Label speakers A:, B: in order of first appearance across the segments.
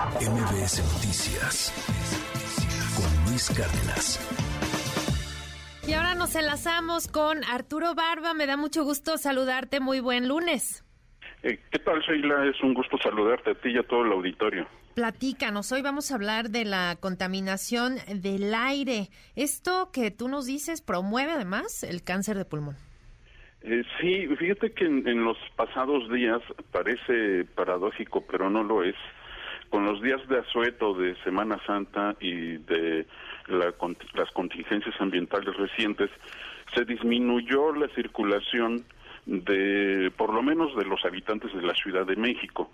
A: MBS Noticias con Luis Cárdenas.
B: Y ahora nos enlazamos con Arturo Barba. Me da mucho gusto saludarte. Muy buen lunes.
C: Eh, ¿Qué tal, Sheila? Es un gusto saludarte a ti y a todo el auditorio.
B: Platícanos, hoy vamos a hablar de la contaminación del aire. Esto que tú nos dices promueve además el cáncer de pulmón.
C: Eh, sí, fíjate que en, los pasados días parece paradójico, pero no lo es. Con los días de asueto de Semana Santa y de las contingencias ambientales recientes, se disminuyó la circulación de, por lo menos, de los habitantes de la Ciudad de México.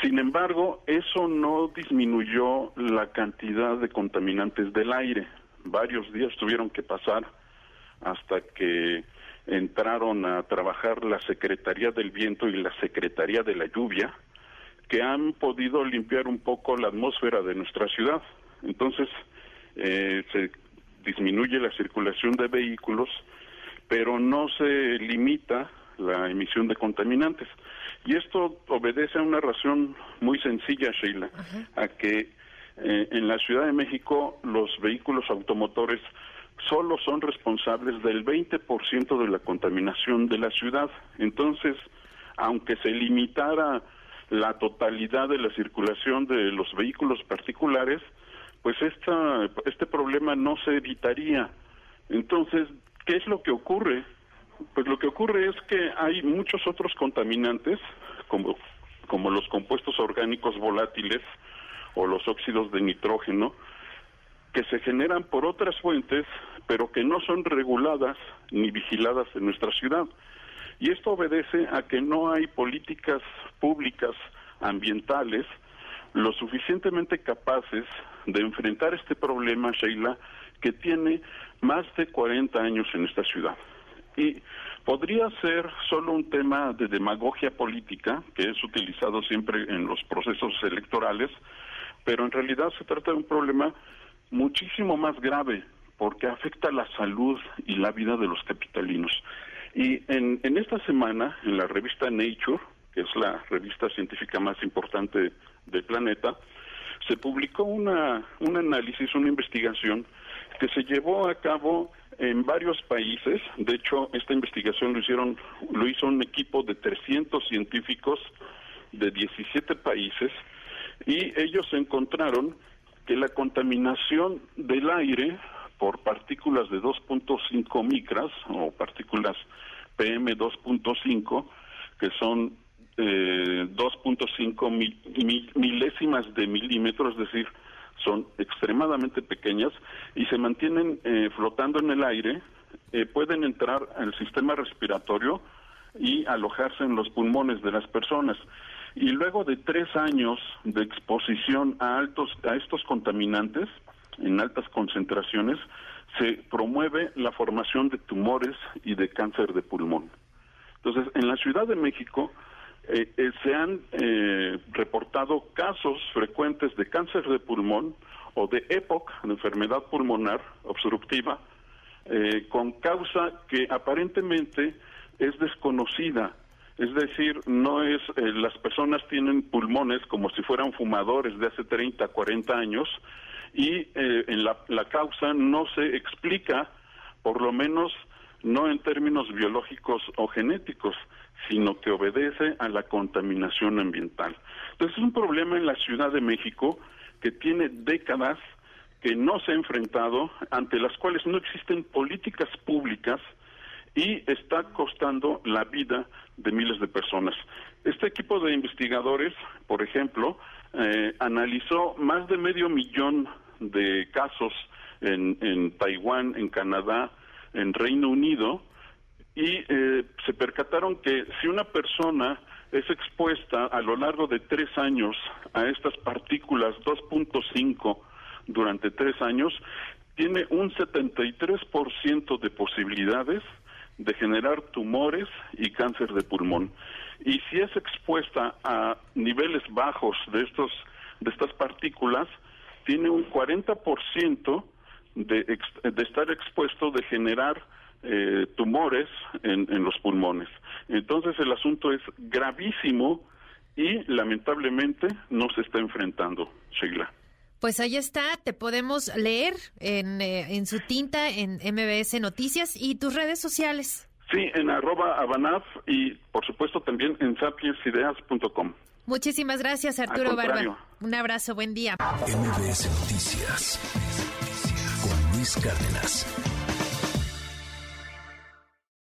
C: Sin embargo, eso no disminuyó la cantidad de contaminantes del aire. Varios días tuvieron que pasar hasta que entraron a trabajar la Secretaría del Viento y la Secretaría de la Lluvia, que han podido limpiar un poco la atmósfera de nuestra ciudad. Entonces, eh, se disminuye la circulación de vehículos, pero no se limita la emisión de contaminantes. Y esto obedece a una razón muy sencilla, Sheila, a que eh, en la Ciudad de México los vehículos automotores solo son responsables del 20% de la contaminación de la ciudad. Entonces, aunque se limitara la totalidad de la circulación de los vehículos particulares, pues esta, este problema no se evitaría. Entonces, ¿qué es lo que ocurre? Pues lo que ocurre es que hay muchos otros contaminantes, como, como los compuestos orgánicos volátiles o los óxidos de nitrógeno, que se generan por otras fuentes, pero que no son reguladas ni vigiladas en nuestra ciudad. Y esto obedece a que no hay políticas públicas ambientales lo suficientemente capaces de enfrentar este problema, Sheila, que tiene más de 40 años en esta ciudad. Y podría ser solo un tema de demagogia política, que es utilizado siempre en los procesos electorales, pero en realidad se trata de un problema muchísimo más grave, porque afecta la salud y la vida de los capitalinos. Y en, en esta semana, en la revista Nature, que es la revista científica más importante del planeta, se publicó una, un análisis, una investigación que se llevó a cabo en varios países. De hecho, esta investigación lo hicieron, lo hizo un equipo de 300 científicos de 17 países y ellos encontraron que la contaminación del aire por partículas de 2.5 micras o partículas PM 2.5, que son eh, 2.5 milésimas de milímetro, es decir, son extremadamente pequeñas y se mantienen eh, flotando en el aire, eh, pueden entrar al sistema respiratorio y alojarse en los pulmones de las personas. Y luego de tres años de exposición a altos a estos contaminantes en altas concentraciones, se promueve la formación de tumores y de cáncer de pulmón. Entonces, en la Ciudad de México eh, eh, se han eh, reportado casos frecuentes de cáncer de pulmón o de EPOC, de enfermedad pulmonar obstructiva, con causa que aparentemente es desconocida. Es decir, no es las personas tienen pulmones como si fueran fumadores de hace 30, 40 años y en la, la causa no se explica, por lo menos no en términos biológicos o genéticos sino que obedece a la contaminación ambiental. Entonces es un problema en la Ciudad de México que tiene décadas que no se ha enfrentado, ante las cuales no existen políticas públicas y está costando la vida de miles de personas. Este equipo de investigadores, por ejemplo, eh, analizó más de medio millón de casos en, en Taiwán, en Canadá, en Reino Unido, y eh, se percataron que si una persona es expuesta a lo largo de tres años a estas partículas 2.5 durante tres años, tiene un 73% de posibilidades de generar tumores y cáncer de pulmón. Y si es expuesta a niveles bajos de estos de estas partículas, tiene un 40% de, de estar expuesto de generar eh, tumores en, los pulmones. Entonces el asunto es gravísimo y lamentablemente no se está enfrentando, Sheila.
B: Pues ahí está, te podemos leer en, eh, en su tinta en MBS Noticias y tus redes sociales.
C: Sí, en arroba abanaf y por supuesto también en sapiensideas.com.
B: Muchísimas gracias, Arturo Barba. Un abrazo, buen día.
A: MBS Noticias con Luis Cárdenas.